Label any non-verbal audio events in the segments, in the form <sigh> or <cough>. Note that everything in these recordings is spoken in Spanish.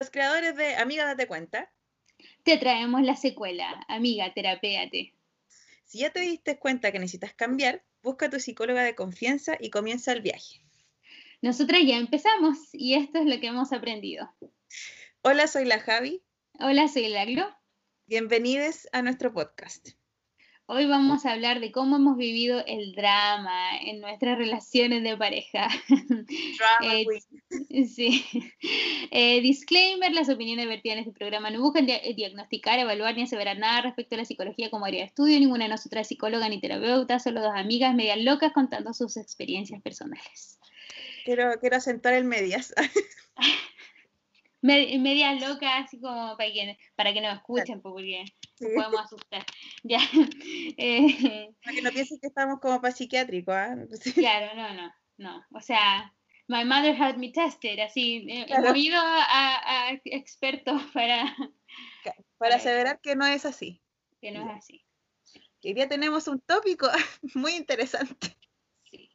Los creadores de Amiga Date Cuenta. Te traemos la secuela, Amiga, terapéate. Si ya te diste cuenta que necesitas cambiar, busca a tu psicóloga de confianza y comienza el viaje. Nosotras ya empezamos y esto es lo que hemos aprendido. Hola, soy la Javi. Hola, soy la Glo. Bienvenidos a nuestro podcast. Hoy vamos a hablar de cómo hemos vivido el drama en nuestras relaciones de pareja. <laughs> Drama Eh, queen. <laughs> Sí. Eh, disclaimer, las opiniones vertidas en este programa no buscan dia- diagnosticar, evaluar ni aseverar nada respecto a la psicología como área de estudio. Ninguna de nosotras es psicóloga ni terapeuta, solo dos amigas medias locas contando sus experiencias personales. Quiero, quiero acentuar el medias. <laughs> Me- medias locas, así como para que, para que nos escuchen, pues, porque Sí. nos podemos asustar. <laughs> Ya. Eh, Para que no piensen que estamos como para psiquiátrico, ¿ah? <laughs> Sí. Claro, no, no, no. O sea, my mother had me tested, así, eh, Claro. movido a, a expertos <laughs> para Para aseverar que no es así. que no es así. Hoy día tenemos un tópico muy interesante. Sí.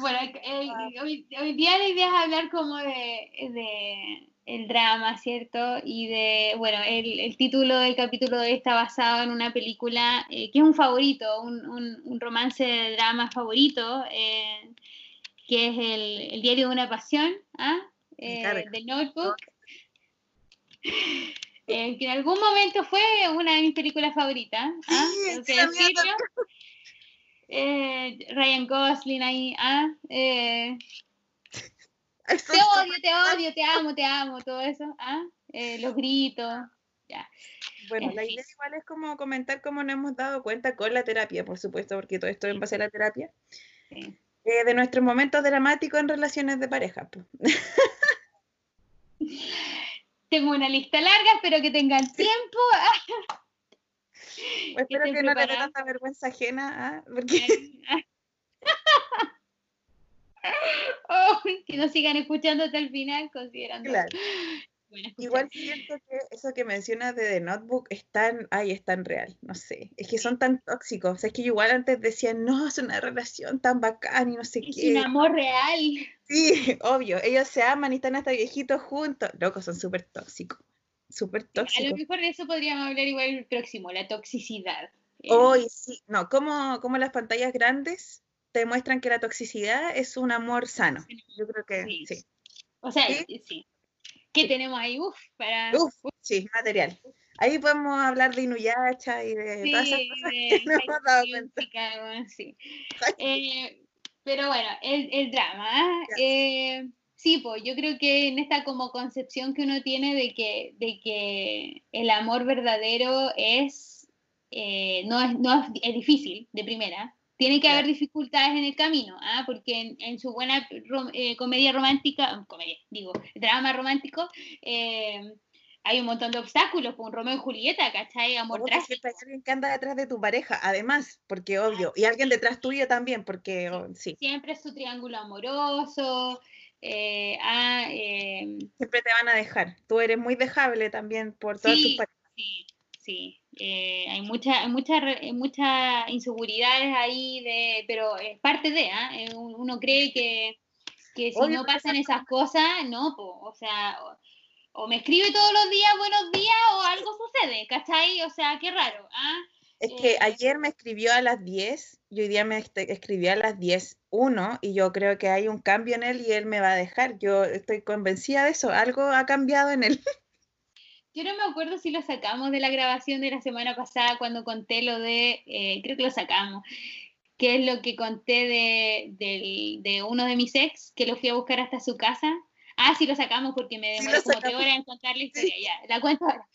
Bueno, eh, hoy, hoy día la idea es hablar como de, de el drama, ¿cierto? Y de, bueno, el, el título del capítulo de hoy está basado en una película eh, que es un favorito, un, un- un romance de drama favorito, eh, que es el, el diario de una pasión, ¿ah? Eh. The Notebook. <laughs> Eh, que en algún momento fue una de mis películas favoritas. ¿ah? Sí. Eh, Ryan Gosling ahí, ¿ah? Te odio, te odio, te amo, te amo, todo eso, ¿ah? Eh, los gritos, ya. Bueno, En la fin. idea igual es como comentar cómo nos hemos dado cuenta con la terapia, por supuesto, porque todo esto en base a la terapia, Sí. eh, de nuestros momentos dramáticos en relaciones de pareja. pues. <laughs> Tengo una lista larga, espero que tengan tiempo. Pues <laughs> espero que no le dé tanta vergüenza ajena, ¿ah? porque Oh, <laughs> que nos sigan escuchando hasta el final, considerando. Claro. <laughs> Bueno, igual siento que eso que mencionas de The Notebook es tan, ay, es tan real, no sé, es que son tan tóxicos, o sea, es que igual antes decía, no, es una relación tan bacán y no sé es qué. un amor real. Sí, <laughs> obvio, ellos se aman y están hasta viejitos juntos, locos, son súper tóxicos, súper A lo tóxicos. mejor de eso podríamos hablar igual el próximo, la toxicidad. Eh, Hoy sí, no, como, como las pantallas grandes te muestran que la toxicidad es un amor sano. Yo creo que Sí. sí. o sea, ¿sí? sí. ¿Qué tenemos ahí? Uf, para. Uf, sí, material. Ahí podemos hablar de Inuyasha y de Sí, todas esas sí. Eh, pero bueno, el, el drama. ¿ah? Eh, sí, pues yo creo que en esta como concepción que uno tiene de que, de que el amor verdadero es, eh, no, es, no es, es difícil de primera. Tiene que haber dificultades en el camino, ¿ah? porque en, en su buena rom- eh, comedia romántica, comedia, digo, drama romántico, eh, hay un montón de obstáculos, con Romeo y Julieta, ¿cachai? Amor trágico. hay alguien que anda detrás de tu pareja, además, porque obvio, y alguien detrás tuyo también, porque oh, sí, siempre es su triángulo amoroso. eh, ah, eh, siempre te van a dejar. Tú eres muy dejable también por todas tus sí, parejas. sí, sí. eh, hay muchas mucha, hay muchas inseguridades ahí, de, pero es parte de, ¿ah? Eh, un- uno cree que, que si Obvio, no pasan esas cosas, no, po, o sea, o, o me escribe todos los días buenos días o algo sucede, ¿cachai? O sea, qué raro, ¿ah? Es que Eh, ayer me escribió a las 10 y hoy día me este- escribió a las 10.1 y yo creo que hay un cambio en él y él me va a dejar. Yo estoy convencida de eso. Algo ha cambiado en él. <laughs> Yo no me acuerdo si lo sacamos de la grabación de la semana pasada cuando conté lo de, eh, creo que lo sacamos, que es lo que conté de, del- de uno de mis ex, que lo fui a buscar hasta su casa. Ah, sí lo sacamos porque me demoré como tres horas en contar la historia, ya, la cuento ahora.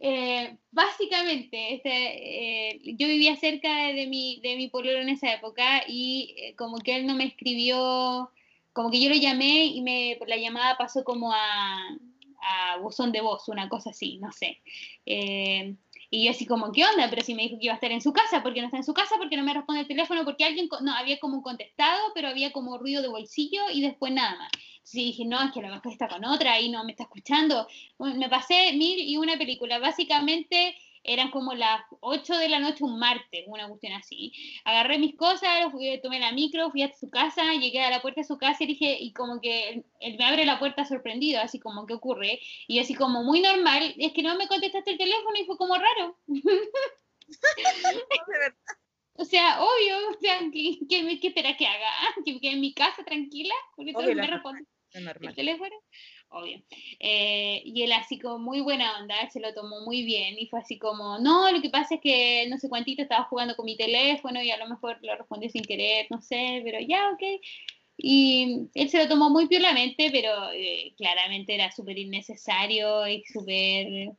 Eh, básicamente, este, eh, yo vivía cerca de, de mi, de mi pololo en esa época y eh, como que él no me escribió, como que yo lo llamé y me, por la llamada pasó como a, a buzón de voz, una cosa así, no sé. Eh, y yo así como, ¿qué onda? Pero si me dijo que iba a estar en su casa, ¿por qué no está en su casa? ¿Por qué no me responde el teléfono? Porque alguien, no, había como contestado, pero había como ruido de bolsillo y después nada más. Entonces dije, no, es que a lo mejor está con otra y no me está escuchando. Bueno, me pasé mil y una película. Básicamente, eran como las 8 de la noche un martes, una cuestión así. Agarré mis cosas, fui, tomé la micro, fui a su casa, llegué a la puerta de su casa y dije, y como que él, me abre la puerta sorprendido, así como, ¿qué ocurre? Y así como muy normal, es que no me contestaste el teléfono y fue como raro. <laughs> O sea, obvio, o sea, ¿qué, qué, espera que haga? <laughs> ¿Que quede en mi casa tranquila? Porque todo me responde el teléfono obvio. Eh, y él así como muy buena onda, se lo tomó muy bien y fue así como, no, lo que pasa es que no sé cuántito estaba jugando con mi teléfono y a lo mejor lo respondí sin querer, no sé, pero ya, ok. Y él se lo tomó muy piolamente, pero eh, claramente era súper innecesario y súper,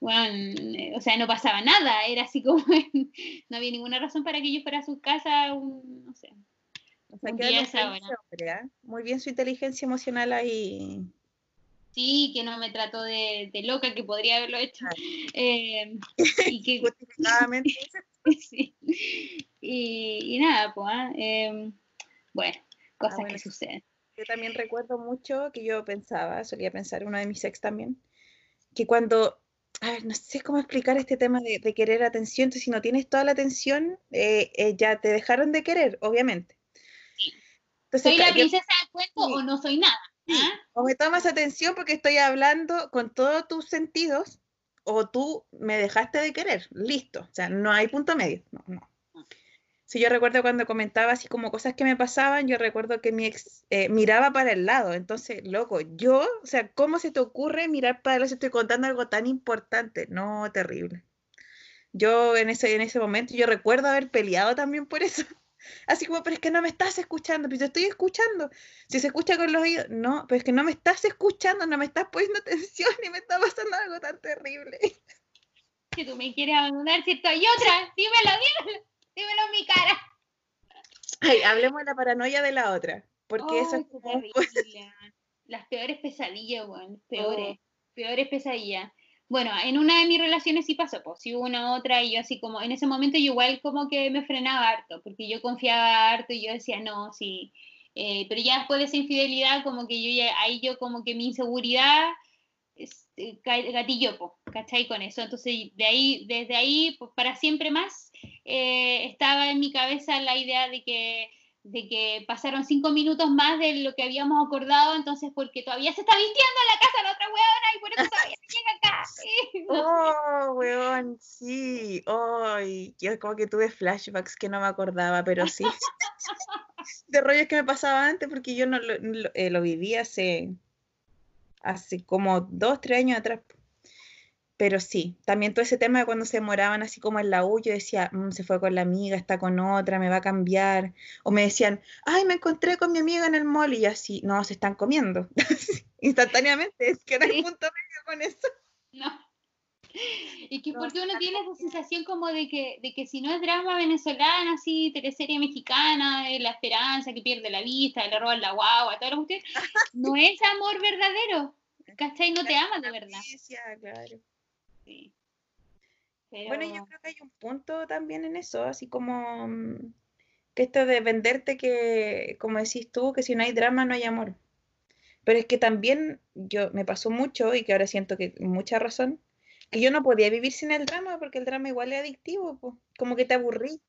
bueno, o sea, no pasaba nada, era así como, <laughs> no había ninguna razón para que yo fuera a su casa, un, no sé. O sea, que ¿ah? Muy bien su inteligencia emocional ahí sí, que no me trató de, loca, que podría haberlo hecho. <laughs> Eh, y que, <laughs> sí. y, nada, pues, ¿ah? em, bueno, cosas que suceden. Yo también recuerdo mucho que yo pensaba, solía pensar, uno de mis ex también, que cuando, a ver, no sé cómo explicar este tema de, querer atención, entonces si no tienes toda la atención, eh, eh, ya te dejaron de querer, obviamente. ¿Soy la princesa del cuento o no soy nada? ¿Ah? O me tomas atención porque estoy hablando con todos tus sentidos, o tú me dejaste de querer. Listo. O sea, no hay punto medio. No, no. Si yo recuerdo cuando comentaba así como cosas que me pasaban, yo recuerdo que mi ex eh, miraba para el lado. Entonces, loco, yo, o sea, ¿cómo se te ocurre mirar para el lado si estoy contando algo tan importante? No, terrible. Yo en ese, en ese momento, yo recuerdo haber peleado también por eso. <laughs> Así como, pero es que no me estás escuchando, pero yo estoy escuchando. Si se escucha con los oídos, no, pero es que no me estás escuchando, no me estás poniendo <laughs> atención y me está pasando algo tan terrible. Que tú me quieres abandonar, si estoy otra, dímelo, dímelo, dímelo en mi cara. Ay, hablemos de la paranoia de la otra, porque eso es como... Las peores pesadillas, weón, peores, oh. peores pesadillas. Bueno, en una de mis relaciones sí pasó, pues sí una otra y yo así como, en ese momento yo igual como que me frenaba harto, porque yo confiaba harto y yo decía, no, sí, eh, pero ya después de esa infidelidad, como que yo ya, ahí yo como que mi inseguridad este, gatillo, po, ¿cachai? Con eso, entonces de ahí, desde ahí, pues, para siempre más, eh, estaba en mi cabeza la idea de que de que pasaron cinco minutos más de lo que habíamos acordado, entonces porque todavía se está vistiendo en la casa la otra weona y por eso todavía no llega acá. <laughs> <laughs> oh, weón, sí. Ay, yo como que tuve flashbacks que no me acordaba, pero sí. <laughs> de rollos que me pasaba antes porque yo no lo, eh, lo viví hace, hace como dos, tres años atrás pero sí, también todo ese tema de cuando se demoraban así como en la U, yo decía, mm, se fue con la amiga, está con otra, me va a cambiar. O me decían, ay, me encontré con mi amiga en el mall y así, no, se están comiendo. <laughs> Instantáneamente, es que no hay punto medio con eso. No. Y que porque uno tiene esa sensación como de que, de que si no es drama venezolana, así, teleserie mexicana, de la esperanza que pierde la vista, le roban la guagua, todo lo que usted, no es amor verdadero. ¿Cachai? No te ama de verdad. Claro. Bueno, yo creo que hay un punto también en eso, así como mm, que esto de venderte que, como decís tú, que si no hay drama no hay amor. Pero es que también yo me pasó mucho y que ahora siento que mucha razón, que yo no podía vivir sin el drama porque el drama igual es adictivo, como que te aburrí.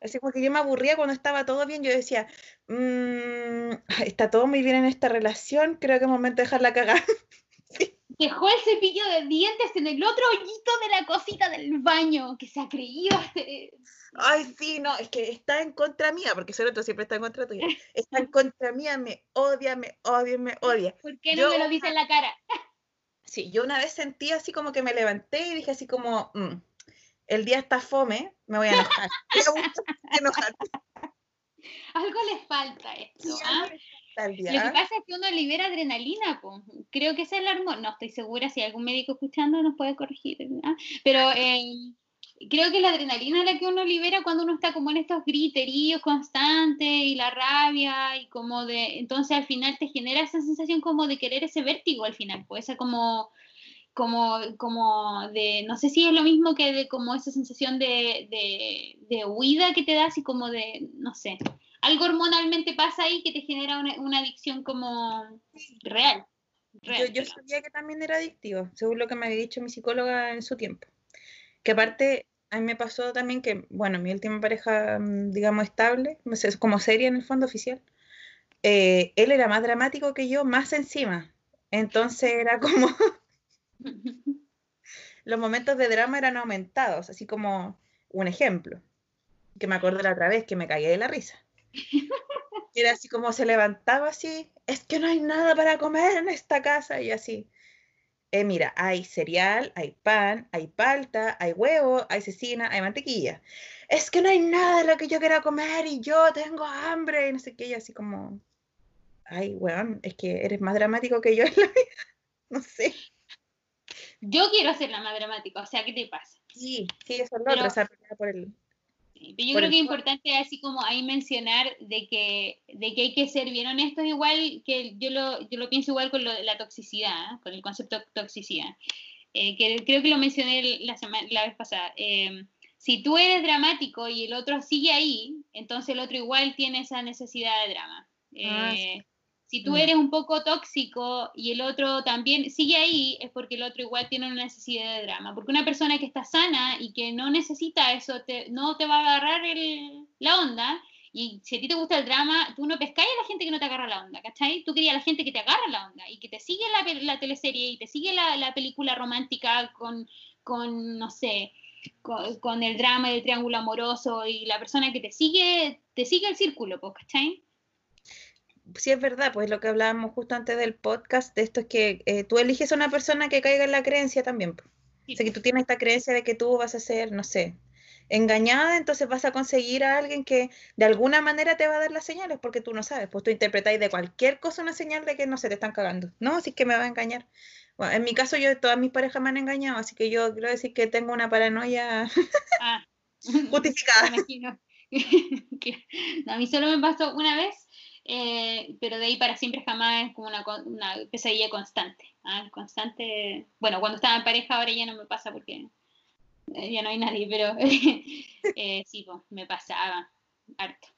Así como que yo me aburría cuando estaba todo bien, yo decía, mm, está todo muy bien en esta relación, creo que es momento de dejarla cagar. <laughs> Dejó el cepillo de dientes en el otro hoyito de la cosita del baño, que se ha creído Ay, sí, no, es que está en contra mía, porque ese otro siempre está en contra tuya. Está en contra mía, me odia, me odia, me odia. ¿Por qué no me lo dice en la cara? Sí, yo una vez sentí así como que me levanté y dije así como, mm, el día está fome, me voy a enojar. <laughs> Algo les falta esto, ¿ah? Lo que pasa es que uno libera adrenalina, pues. creo que es el hormona, no estoy segura si algún médico escuchando nos puede corregir, pero eh, creo que la adrenalina es la que uno libera cuando uno está como en estos griteríos constantes y la rabia y como de, entonces al final te genera esa sensación como de querer ese vértigo al final, pues esa como como, como de, no sé si es lo mismo que de como esa sensación de, de, de huida que te das y como de, no sé, algo hormonalmente pasa ahí que te genera una, adicción como real. yo, sabía que también era adictivo, según lo que me había dicho mi psicóloga en su tiempo. Que aparte, a mí me pasó también que, bueno, mi última pareja, mm, digamos, estable, como serie en el fondo oficial, eh, él era más dramático que yo, más encima. Entonces era como... <laughs> los momentos de drama eran aumentados, así como un ejemplo, que me acordé la otra vez, que me caí de la risa. Era así como se levantaba así, es que no hay nada para comer en esta casa y así. Eh, mira, hay cereal, hay pan, hay palta, hay huevo, hay cecina, hay mantequilla. Es que no hay nada de lo que yo quiera comer y yo tengo hambre y no sé qué, y así como, ay, weón, es que eres más dramático que yo en la vida. <laughs> No sé. Yo quiero ser la más dramática, o sea, ¿qué te pasa? Sí, sí, eso es lo otro, esa por el... pero yo creo que es importante así como ahí mencionar de que, de que hay que ser bien honestos igual, que yo lo, yo lo pienso igual con lo, la toxicidad, ¿eh? con el concepto de toxicidad, eh, que creo que lo mencioné la, semana, la vez pasada. Eh, si tú eres dramático y el otro sigue ahí, entonces el otro igual tiene esa necesidad de drama. Ah, si tú mm. eres un poco tóxico y el otro también sigue ahí, es porque el otro igual tiene una necesidad de drama. Porque una persona que está sana y que no necesita eso, no te va a agarrar la onda. Y si a ti te gusta el drama, tú no pescáis a la gente que no te agarra la onda, ¿cachai? Tú querías a la gente que te agarra la onda y que te sigue la, la teleserie y te sigue la, película romántica con, con no sé, con, con, el drama del triángulo amoroso y la persona que te sigue, te sigue el círculo, pues, ¿cachai? Sí es verdad, pues lo que hablábamos justo antes del podcast, de esto es que eh, tú eliges a una persona que caiga en la creencia también. Pues. O sea, que tú tienes esta creencia de que tú vas a ser, no sé, engañada, entonces vas a conseguir a alguien que de alguna manera te va a dar las señales, porque tú no sabes, pues tú interpretáis de cualquier cosa una señal de que no se te están cagando. No, así que me va a engañar. Bueno, en mi caso, yo todas mis parejas me han engañado, así que yo quiero decir que tengo una paranoia ah. <laughs> justificada. <laughs> a mí solo me pasó una vez eh, pero de ahí para siempre jamás es como una, una pesadilla constante. ¿ah? Constante, bueno, cuando estaba en pareja ahora ya no me pasa porque eh, ya no hay nadie, pero <laughs> eh, sí, me pasaba harto.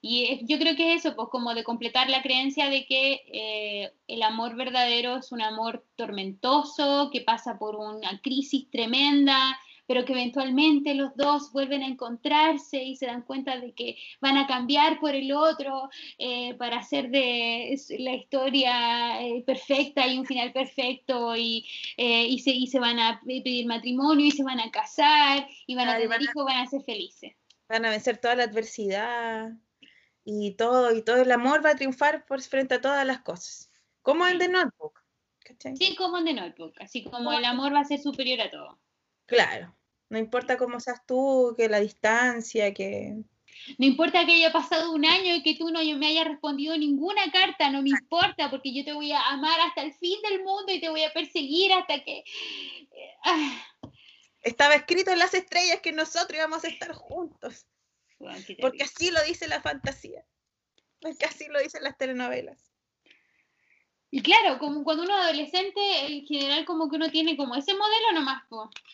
Y yo creo que es eso, pues como de completar la creencia de que el amor verdadero es un amor tormentoso, que pasa por una crisis tremenda, pero que eventualmente los dos vuelven a encontrarse y se dan cuenta de que van a cambiar por el otro eh, para hacer de la historia eh, perfecta y un final perfecto y, eh, y, se, y se van a pedir matrimonio y se van a casar y van a tener hijos, van a ser felices. Van a vencer toda la adversidad y todo, y todo el amor va a triunfar por frente a todas las cosas. Como en The Notebook. Sí, como en The Notebook, así como el amor va a ser superior a todo. Claro, no importa cómo seas tú, que la distancia, que... No importa que haya pasado un año y que tú no me hayas respondido ninguna carta, no me importa, porque yo te voy a amar hasta el fin del mundo y te voy a perseguir hasta que... Ah. Estaba escrito en las estrellas que nosotros íbamos a estar juntos. porque así lo dice la fantasía. Porque así lo dicen las telenovelas. Y claro, como cuando uno es adolescente, en general como que uno tiene como ese modelo nomás,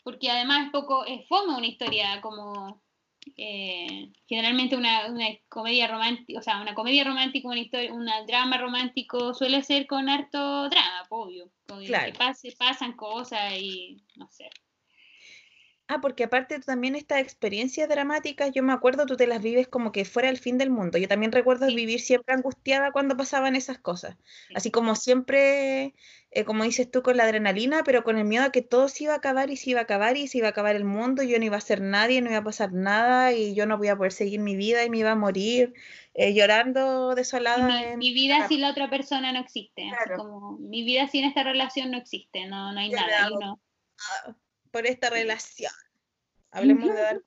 porque además es poco, es fome una historia como eh, generalmente una, comedia romántica, o sea, una comedia romántica, una historia, un drama romántico suele ser con harto drama, obvio, claro. pasan cosas y no sé. Ah, porque aparte también estas experiencias dramáticas, yo me acuerdo, tú te las vives como que fuera el fin del mundo. Yo también recuerdo vivir siempre angustiada cuando pasaban esas cosas. Así como siempre, eh, como dices tú, con la adrenalina, pero con el miedo a que todo se iba a acabar y se iba a acabar y se iba a acabar el mundo, yo no iba a ser nadie, no iba a pasar nada y yo no voy a poder seguir mi vida y me iba a morir eh, llorando desolada. Mi, vida sin la otra persona no existe. como mi vida sin esta relación no existe, no, no hay nada. Ah, por esta relación. Hablemos de dar.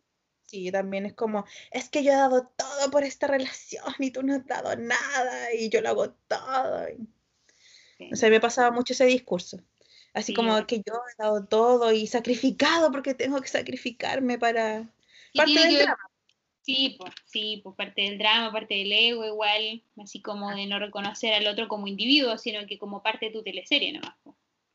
Sí, también es como, es que yo he dado todo por esta relación y tú no has dado nada y yo lo hago todo. O sea, me pasaba mucho ese discurso. Así como que yo he dado todo y sacrificado porque tengo que sacrificarme para... Parte del drama. Sí, pues, sí, pues parte del drama, parte del ego igual, así como de no reconocer al otro como individuo, sino que como parte de tu teleserie nomás.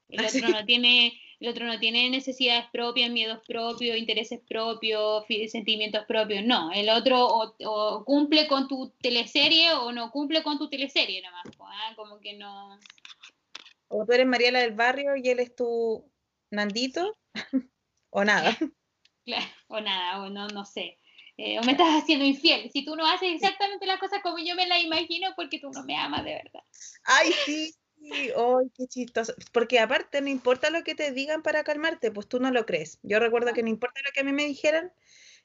El otro no tiene el otro no tiene necesidades propias, miedos propios, intereses propios, sentimientos propios. No, el otro o, cumple con tu teleserie o no cumple con tu teleserie nomás. ¿ah? Como que no. O tú eres Mariela del barrio y él es tu Nandito, <laughs> o nada. Claro, o nada, o no, no sé. Eh, o me estás haciendo infiel. Si tú no haces exactamente las cosas como yo me las imagino, porque tú no me amas de verdad. Ay, sí. ¡Ay, qué chistoso! Porque aparte, no importa lo que te digan para calmarte, pues tú no lo crees. Yo recuerdo que no importa lo que a mí me dijeran,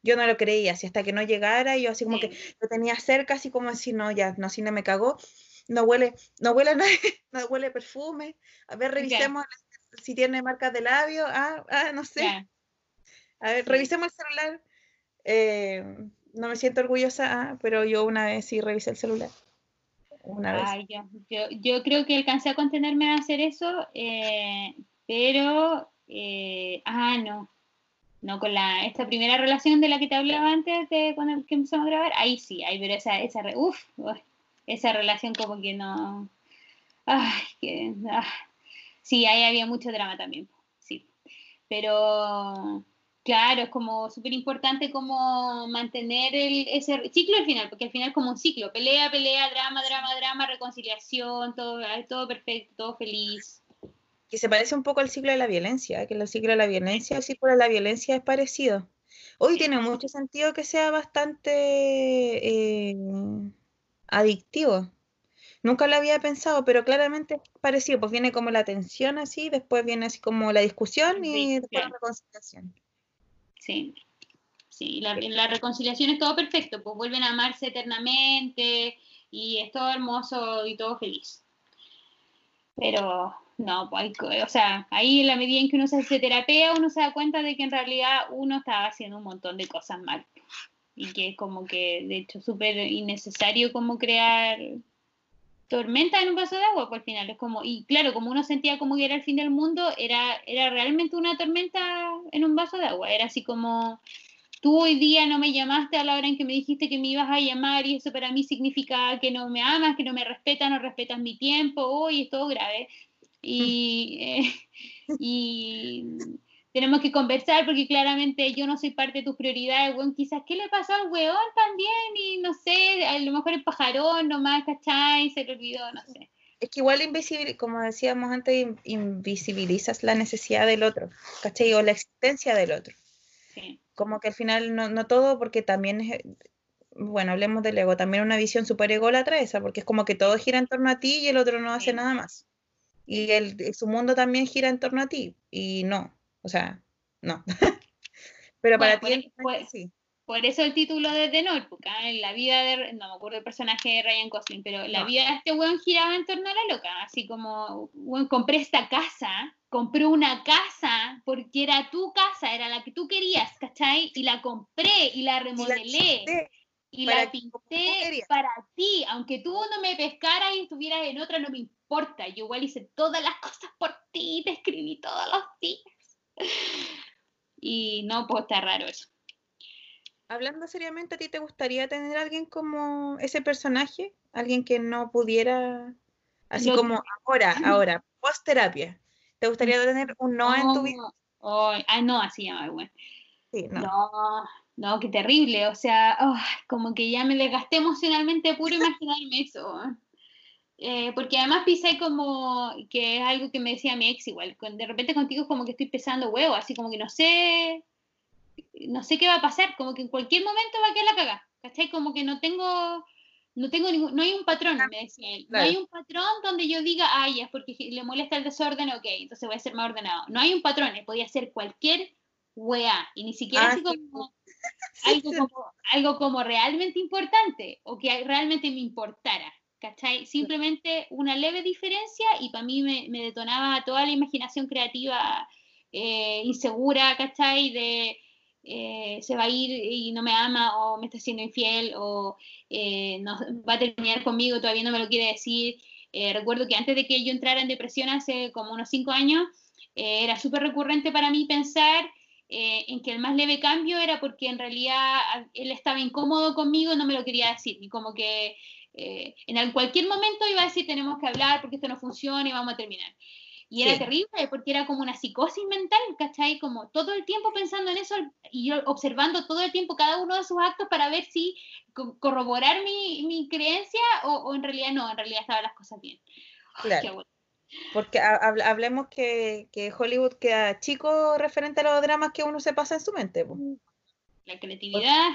yo no lo creía, así hasta que no llegara, yo así como que lo tenía cerca, así como así, no, ya, no, si no me cagó, no huele, no huele nada, <laughs> no huele perfume, a ver, revisemos si tiene marcas de labio, ah, ah no sé. A ver, revisemos el celular. Eh, no me siento orgullosa, ah, pero yo una vez sí revisé el celular. Una vez. yo, yo, creo que alcancé a contenerme a hacer eso, eh, pero, eh, ah, no, no con la, esta primera relación de la que te hablaba antes de cuando empezamos a grabar, ahí sí, ahí, pero esa, esa, uf, esa relación como que no, ay, que, ah, sí, ahí había mucho drama también, sí, pero claro, es como súper importante como mantener el, ese ciclo al final, porque al final como un ciclo, pelea, pelea, drama, drama, drama, reconciliación, todo, todo perfecto, todo feliz, que se parece un poco al ciclo de la violencia, que el ciclo de la violencia, el ciclo de la violencia es parecido. Hoy tiene mucho sentido que sea bastante eh, adictivo. Nunca lo había pensado, pero claramente es parecido, pues viene como la tensión así, después viene así como la discusión y después la reconciliación. Sí, sí, la, la reconciliación es todo perfecto, pues vuelven a amarse eternamente y es todo hermoso y todo feliz. Pero no, pues, o sea, ahí en la medida en que uno se hace terapia, uno se da cuenta de que en realidad uno estaba haciendo un montón de cosas mal. Y que es como que, de hecho, súper innecesario como crear tormenta en un vaso de agua, pues al final es como, y claro, como uno sentía como que era el fin del mundo, era, era realmente una tormenta en un vaso de agua, era así como, tú hoy día no me llamaste a la hora en que me dijiste que me ibas a llamar y eso para mí significa que no me amas, que no me respetas, no respetas mi tiempo, hoy es todo grave. Y, <laughs> eh, y tenemos que conversar porque claramente yo no soy parte de tus prioridades, weón, quizás qué le pasó al weón también y no sé, a lo mejor el pajarón nomás, ¿cachai? Se le olvidó, no sé. Es que igual, como decíamos antes, invisibilizas la necesidad del otro, ¿cachai? O la existencia del otro. Sí. Como que al final no, no todo, porque también es, bueno, hablemos del ego, también una visión super ególatra esa, porque es como que todo gira en torno a ti y el otro no hace nada más y el, su mundo también gira en torno a ti. Y no, o sea, no. <laughs> Pero para ti, por, sí. Por eso el título de The Notebook, ¿ah? en la vida de, no me acuerdo el personaje de Ryan Gosling, pero la vida de este weón giraba en torno a la loca, así como, weón, compré esta casa, compré una casa porque era tu casa, era la que tú querías, ¿cachai? Y la compré y la remodelé. Y la, pinté para ti, aunque tú no me pescaras y estuvieras en otra, no me importa, yo igual hice todas las cosas por ti, te escribí todos los días. <laughs> Y no, pues está raro eso. Hablando seriamente, ¿a ti te gustaría tener a alguien como ese personaje? Alguien que no pudiera, así como ahora, <laughs> ahora, post terapia. ¿Te gustaría tener un no, en tu vida? ah, no, así ya, bueno. Sí, no. no. No, qué terrible, o sea, como que ya me desgasté emocionalmente puro imaginarme eso. Eh, porque además pisé como que es algo que me decía mi ex igual, de repente contigo es como que estoy pesando huevo, así como que no sé, no sé qué va a pasar, como que en cualquier momento va a quedar la caga, ¿cachai? Como que no tengo, no tengo ningún, no hay un patrón, me decía él, no hay un patrón donde yo diga, ay, es porque le molesta el desorden, ok, entonces voy a ser más ordenado, no hay un patrón, podía ser cualquier wea, y ni siquiera ah, así como, <laughs> algo como algo como realmente importante, o que realmente me importara, ¿cachai? Simplemente una leve diferencia y para mí me, detonaba toda la imaginación creativa eh, insegura, ¿cachai? De eh, se va a ir y no me ama o me está siendo infiel o eh, no, va a terminar conmigo, todavía no me lo quiere decir. recuerdo que antes de que yo entrara en depresión hace como unos cinco años, era súper recurrente para mí pensar en que el más leve cambio era porque en realidad él estaba incómodo conmigo y no me lo quería decir, y como que eh, en cualquier momento iba a decir tenemos que hablar porque esto no funciona y vamos a terminar. Y era terrible porque era como una psicosis mental, ¿cachai? Como todo el tiempo pensando en eso y yo observando todo el tiempo cada uno de sus actos para ver si corroborar mi, mi creencia o, o, en realidad no, en realidad estaban las cosas bien. Claro. Porque hablemos que, que, Hollywood queda chico referente a los dramas que uno se pasa en su mente. La creatividad.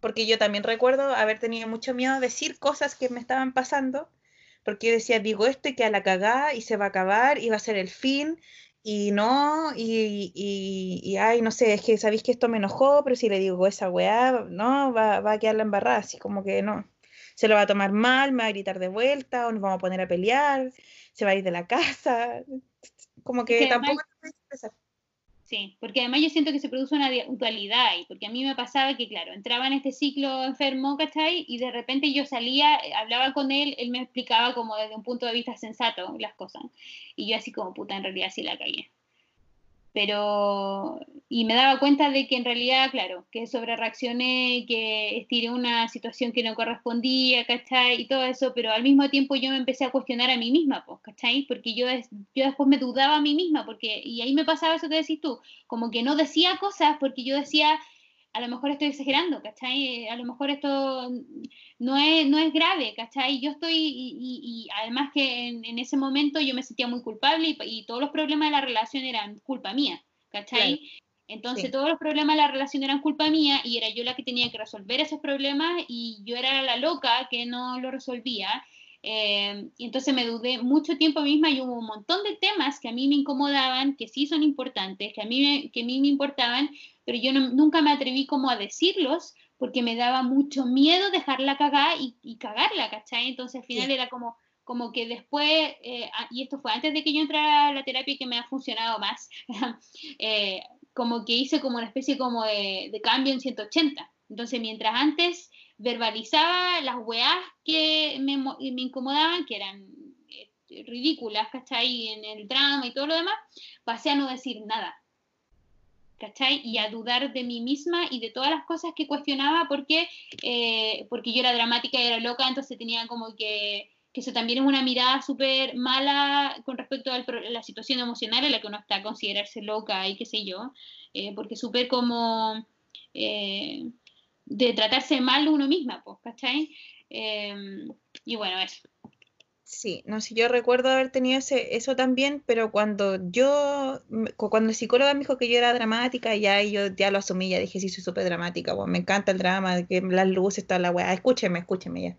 Porque yo también recuerdo haber tenido mucho miedo de decir cosas que me estaban pasando, porque yo decía, digo esto y que a la cagada y se va a acabar y va a ser el fin, y no, y, y, ay, no sé, es que sabéis que esto me enojó, pero si le digo esa weá, no, va, va a quedar la embarrada, así como que no se lo va a tomar mal, me va a gritar de vuelta, o nos vamos a poner a pelear, se va a ir de la casa. Como que tampoco Sí, porque además yo siento que se produce una dualidad y porque a mí me pasaba que, claro, entraba en este ciclo enfermo, ¿cachai? Y de repente yo salía, eh, hablaba con él, él me explicaba como desde un punto de vista sensato las cosas. Y yo así como, puta, en realidad sí la caí pero y me daba cuenta de que en realidad, claro, que sobre reaccioné, que estiré una situación que no correspondía, ¿cachai? Y todo eso, pero al mismo tiempo yo me empecé a cuestionar a mí misma, pues, ¿cachai? Porque yo, yo después me dudaba a mí misma, porque, y ahí me pasaba eso que decís tú, como que no decía cosas porque yo decía, a lo mejor estoy exagerando, ¿cachai? A lo mejor esto no es, no es grave, ¿cachai? Yo estoy, y, además que en, ese momento yo me sentía muy culpable y, todos los problemas de la relación eran culpa mía, ¿cachai? Entonces todos los problemas de la relación eran culpa mía y era yo la que tenía que resolver esos problemas y yo era la loca que no lo resolvía. Eh, y entonces me dudé mucho tiempo misma y hubo un montón de temas que a mí me incomodaban, que sí son importantes, que a mí que a mí me importaban, pero yo nunca me atreví como a decirlos porque me daba mucho miedo dejarla cagar y, cagarla, ¿cachai? Entonces al final era como, como que después, eh, y esto fue antes de que yo entrara a la terapia que me ha funcionado más, <laughs> eh, como que hice como una especie como de, cambio en 180. Entonces mientras antes verbalizaba las weas que me, me incomodaban, que eran eh, ridículas, ¿cachai? En el drama y todo lo demás, pasé a no decir nada. ¿cachai? Y a dudar de mí misma y de todas las cosas que cuestionaba porque, eh, porque yo era dramática y era loca, entonces tenía como que, que eso también es una mirada súper mala con respecto a la situación emocional en la que uno está a considerarse loca y qué sé yo, eh, porque súper como eh, de tratarse mal uno misma, pues, ¿cachai? y bueno, eso. Sí, no sé, yo recuerdo haber tenido ese, eso también, pero cuando yo, cuando el psicólogo me dijo que yo era dramática, ya yo ya lo asumí, ya dije, sí, soy súper dramática, bueno, me encanta el drama, que las luces, toda la weá, escúcheme, escúcheme ya.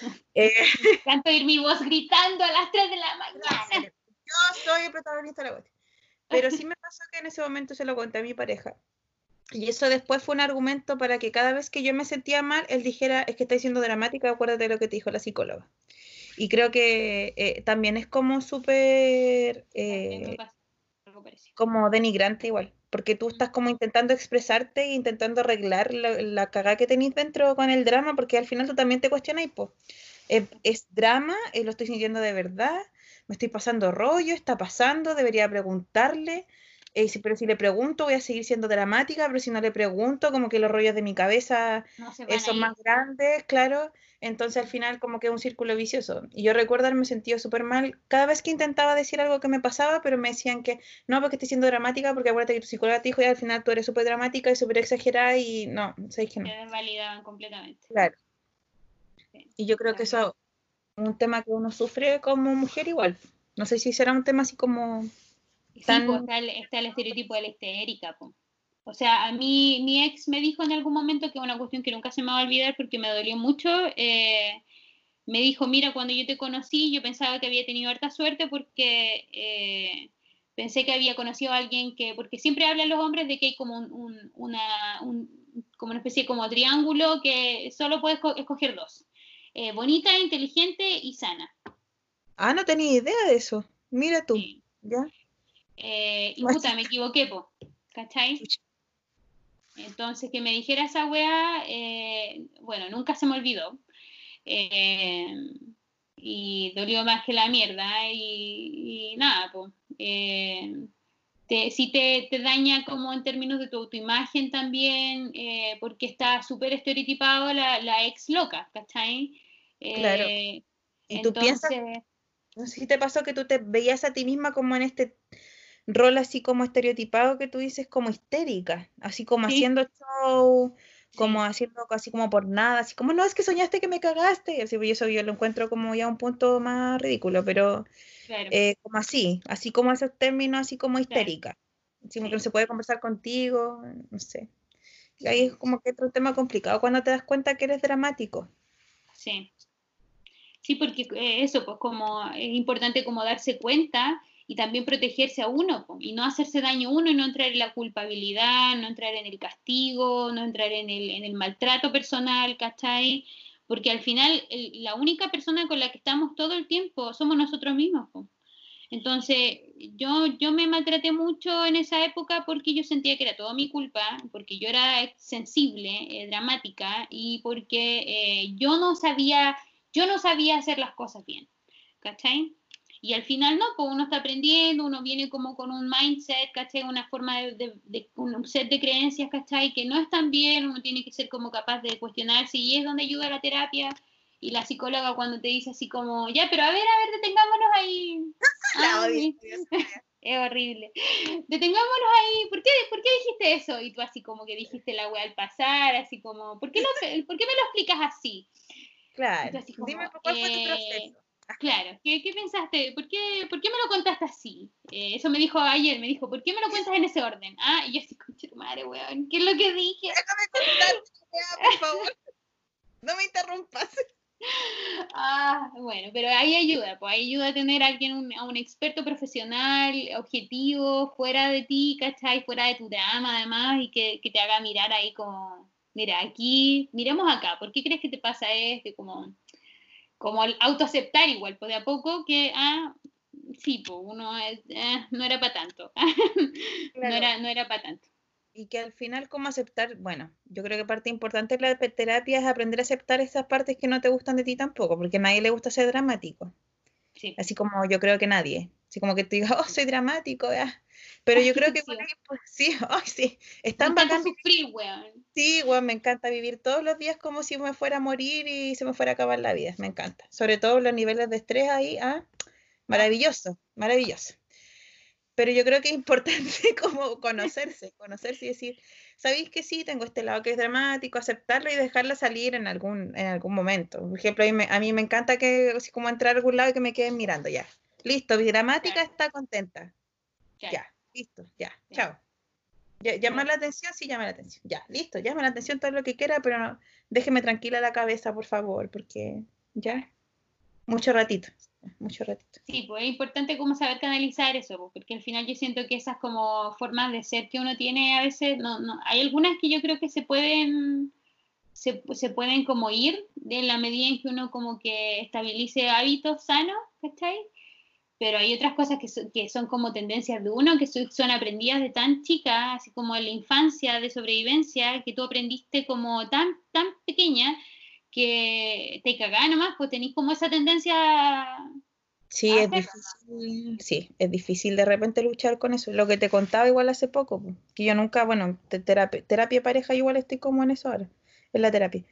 <laughs> Eh, me encanta oír mi voz gritando a las 3 de la mañana. Yo soy el protagonista de la voz. Pero sí me pasó que en ese momento se lo conté a mi pareja. Y eso después fue un argumento para que cada vez que yo me sentía mal, él dijera, es que estáis siendo dramática, acuérdate de lo que te dijo la psicóloga. Y creo que eh, también es como súper, eh, como denigrante igual, porque tú estás como intentando expresarte e intentando arreglar la, la cagada que tenéis dentro con el drama, porque al final tú también te cuestionas, pues, ¿es, drama? ¿Lo estoy sintiendo de verdad? ¿Me estoy pasando rollo? ¿Está pasando? ¿Debería preguntarle? Eh, pero si le pregunto voy a seguir siendo dramática, pero si no le pregunto, como que los rollos de mi cabeza son más grandes, claro. Entonces al final como que es un círculo vicioso. Y yo recuerdo haberme sentido súper mal cada vez que intentaba decir algo que me pasaba, pero me decían que no, porque estoy siendo dramática, porque acuérdate que tu psicóloga te dijo y al final tú eres súper dramática y súper exagerada y no, sabéis que no. Te completamente. Claro. y yo creo que eso es un tema que uno sufre como mujer igual. No sé si será un tema así como Sí, pues, está, el, estereotipo de la histérica. O sea, a mí mi ex me dijo en algún momento que una cuestión que nunca se me va a olvidar porque me dolió mucho. Eh, me dijo, mira, cuando yo te conocí, yo pensaba que había tenido harta suerte porque eh, pensé que había conocido a alguien que, porque siempre hablan los hombres de que hay como una, como una especie como triángulo que solo puedes escoger dos. Eh, bonita, inteligente y sana. Ah, no tenía idea de eso. Mira tú. ¿Ya? Eh, y puta, me equivoqué, po, ¿cachai? Entonces, que me dijera esa weá, eh, bueno, nunca se me olvidó. Eh, y dolió más que la mierda. Y, nada, pues. Te, sí te, te, daña como en términos de tu autoimagen también, porque está súper estereotipado la, la, ex loca, ¿cachai? claro. Y tú piensas, no sé si te pasó que tú te veías a ti misma como en este rol así como estereotipado que tú dices como histérica, así como haciendo show, como haciendo casi como por nada, así como, no, es que soñaste que me cagaste, así, pues, eso yo lo encuentro como ya un punto más ridículo, pero eh, como así, así como esos términos, así como histérica, así como que no se puede conversar contigo, no sé. Y ahí es como que otro tema complicado cuando te das cuenta que eres dramático. Sí. Sí, porque eh, eso, pues como es importante como darse cuenta y también protegerse a uno y no hacerse daño a uno y no entrar en la culpabilidad, no entrar en el castigo, no entrar en el, en el maltrato personal, ¿cachai? Porque al final la única persona con la que estamos todo el tiempo somos nosotros mismos. Entonces, yo, yo me maltraté mucho en esa época porque yo sentía que era todo mi culpa, porque yo era sensible, eh, dramática y porque eh, yo no sabía, yo no sabía hacer las cosas bien, ¿cachai? Y al final no, pues uno está aprendiendo, uno viene como con un mindset, ¿cachai? Una forma de, de, un set de creencias, ¿cachai? Que no están bien, uno tiene que ser como capaz de cuestionarse y es donde ayuda la terapia. Y la psicóloga cuando te dice así como, ya, pero a ver, a ver, detengámonos ahí. <laughs> <laughs> es horrible. Detengámonos ahí. ¿Por qué, ¿Por qué dijiste eso? Y tú así como que dijiste la wea al pasar, así como, ¿por qué, no, ¿por qué me lo explicas así? Claro. Dime cuál fue tu eh, proceso. Claro, ¿qué, qué pensaste? ¿Por qué, ¿Por qué, me lo contaste así? Eh, eso me dijo ayer, me dijo, ¿por qué me lo cuentas en ese orden? Ah, y yo así, concha tu madre, weón, ¿qué es lo que dije? Déjame contar, por favor. No me interrumpas. Ah, bueno, pero ahí ayuda, pues ahí ayuda a tener a alguien, un, a un experto profesional, objetivo, fuera de ti, ¿cachai? Fuera de tu drama, además, y que, que te haga mirar ahí como, mira, aquí, miremos acá, ¿por qué crees que te pasa esto? Como, como autoaceptar igual, pues de a poco que, ah, sí, pues uno eh, no era para tanto, <laughs> no era, no era para tanto. Y que al final, ¿cómo aceptar? Bueno, yo creo que parte importante de la terapia es aprender a aceptar esas partes que no te gustan de ti tampoco, porque a nadie le gusta ser dramático. Sí. Así como yo creo que nadie. Así como que te diga, <laughs> oh, soy dramático, Pero yo creo que <laughs> sí, pues, sí, ay, sí, es tan bacán. Sufrir, weón. Sí, weón, me encanta vivir todos los días como si me fuera a morir y se me fuera a acabar la vida, me encanta. Sobre todo los niveles de estrés ahí, ah, maravilloso, maravilloso. Pero yo creo que es importante <laughs> como conocerse, conocerse y decir, ¿sabéis que sí? Tengo este lado que es dramático, aceptarlo y dejarla salir en algún, en algún momento. Por ejemplo, a mí me, a mí me encanta que, así como entrar a algún lado y que me queden mirando ya. Listo, mi dramática está contenta. Ya, listo, ya, chao. llama la atención, sí, llama la atención. Ya, listo, llama la atención todo lo que quiera, pero no, déjeme tranquila la cabeza, por favor, porque ya, mucho ratito, mucho ratito. Sí, pues es importante como saber canalizar eso, porque al final yo siento que esas como formas de ser que uno tiene a veces, no, no, hay algunas que yo creo que se pueden, se, se pueden como ir en la medida en que uno como que estabilice hábitos sanos, ¿cachai? Pero hay otras cosas que, que son como tendencias de uno, que son, aprendidas de tan chica, así como en la infancia de sobrevivencia, que tú aprendiste como tan, tan pequeña, que te cagás nomás, pues tenés como esa tendencia... Sí, es difícil, sí, es difícil de repente luchar con eso. Lo que te contaba igual hace poco, que yo nunca, bueno, terapia, terapia pareja igual estoy como en eso ahora, en la terapia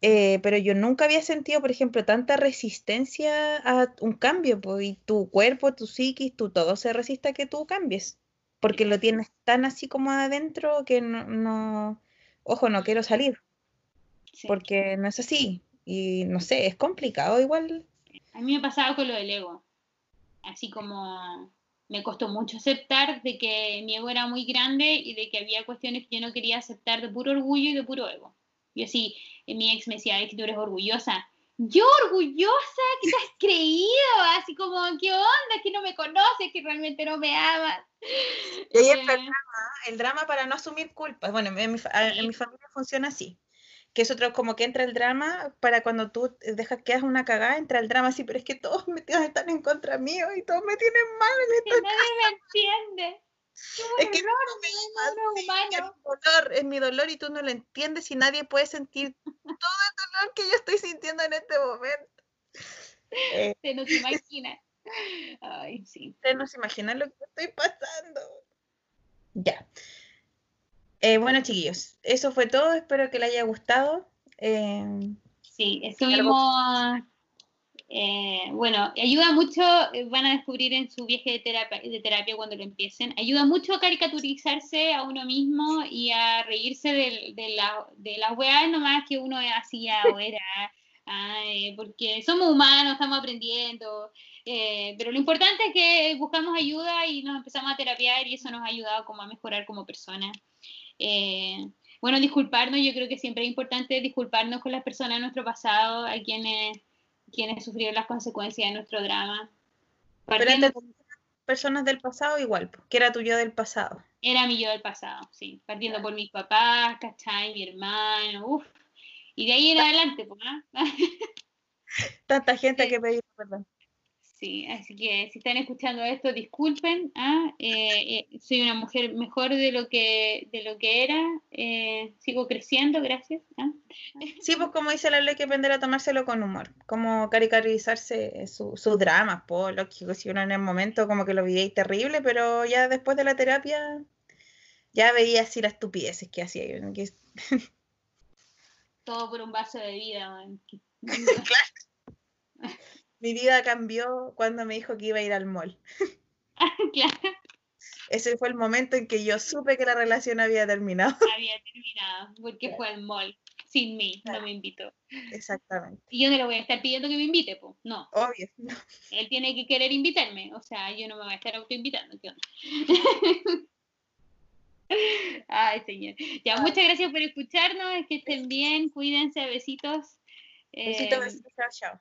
eh, pero yo nunca había sentido, por ejemplo, tanta resistencia a un cambio, pues, y tu cuerpo, tu psiquis, tu todo se resiste a que tú cambies, porque lo tienes tan así como adentro que no, ojo, no quiero salir, porque no es así, y no sé, es complicado igual. A mí me pasaba con lo del ego, así como me costó mucho aceptar de que mi ego era muy grande y de que había cuestiones que yo no quería aceptar de puro orgullo y de puro ego. Y así, mi ex me decía, que tú eres orgullosa. Yo orgullosa, ¿qué te has creído? Así como, ¿qué onda? Que no me conoces, que realmente no me amas. Y ahí el, drama, el drama para no asumir culpas. Bueno, en mi, familia funciona así. Que es otro, como que entra el drama para cuando tú dejas que hagas una cagada, entra el drama así, pero es que todos <laughs> metidos están en contra mío y todos me tienen mal en esta nadie me entiende es que es, mi dolor, es mi dolor y tú no lo entiendes y nadie puede sentir todo el dolor que yo estoy sintiendo en este momento. Eh, se nos imagina. Ay, sí. Se nos imagina lo que estoy pasando. Ya. Eh, bueno, chiquillos, eso fue todo. Espero que les haya gustado. Eh, sí, estuvimos Eh, bueno, ayuda mucho, eh, van a descubrir en su viaje de terapia, de terapia cuando lo empiecen, ayuda mucho a caricaturizarse a uno mismo y a reírse de, de, la, de las weas nomás que uno hacía o era, porque somos humanos, estamos aprendiendo, eh, pero lo importante es que buscamos ayuda y nos empezamos a terapiar y eso nos ha ayudado como a mejorar como personas. bueno, disculparnos, yo creo que siempre es importante disculparnos con las personas de nuestro pasado, a quienes quienes sufrieron las consecuencias de nuestro drama. Pero personas del pasado igual, que era tu yo del pasado. Era mi yo del pasado, sí. Partiendo por mis papás, ¿cachai? Mi hermano, uff. Y de ahí en adelante, pues. <laughs> Tanta gente que pedí perdón. Sí, así que si están escuchando esto, disculpen. ¿ah? Eh, eh, soy una mujer mejor de lo que, de lo que era. Eh, sigo creciendo, gracias. ¿ah? <laughs> Sí, pues como dice la ley, que aprender a tomárselo con humor. Como caricaturizarse sus su dramas, pues, lógico. Si uno en el momento como que lo veía terrible, pero ya después de la terapia ya veía así las estupideces que hacía yo. <laughs> Todo por un vaso de vida. <laughs> claro mi vida cambió cuando me dijo que iba a ir al mall. <laughs> claro. Ese fue el momento en que yo supe que la relación había terminado. <laughs> Había terminado, porque fue al mall. Sin mí, no me invitó. Exactamente. Y yo no le voy a estar pidiendo que me invite, pues, no. Obvio. <laughs> No. Él tiene que querer invitarme, o sea, yo no me voy a estar autoinvitando, ¿qué Ay, señor. Ya, muchas gracias por escucharnos, que estén bien, cuídense, besitos. Besitos, besitos, chao, chao.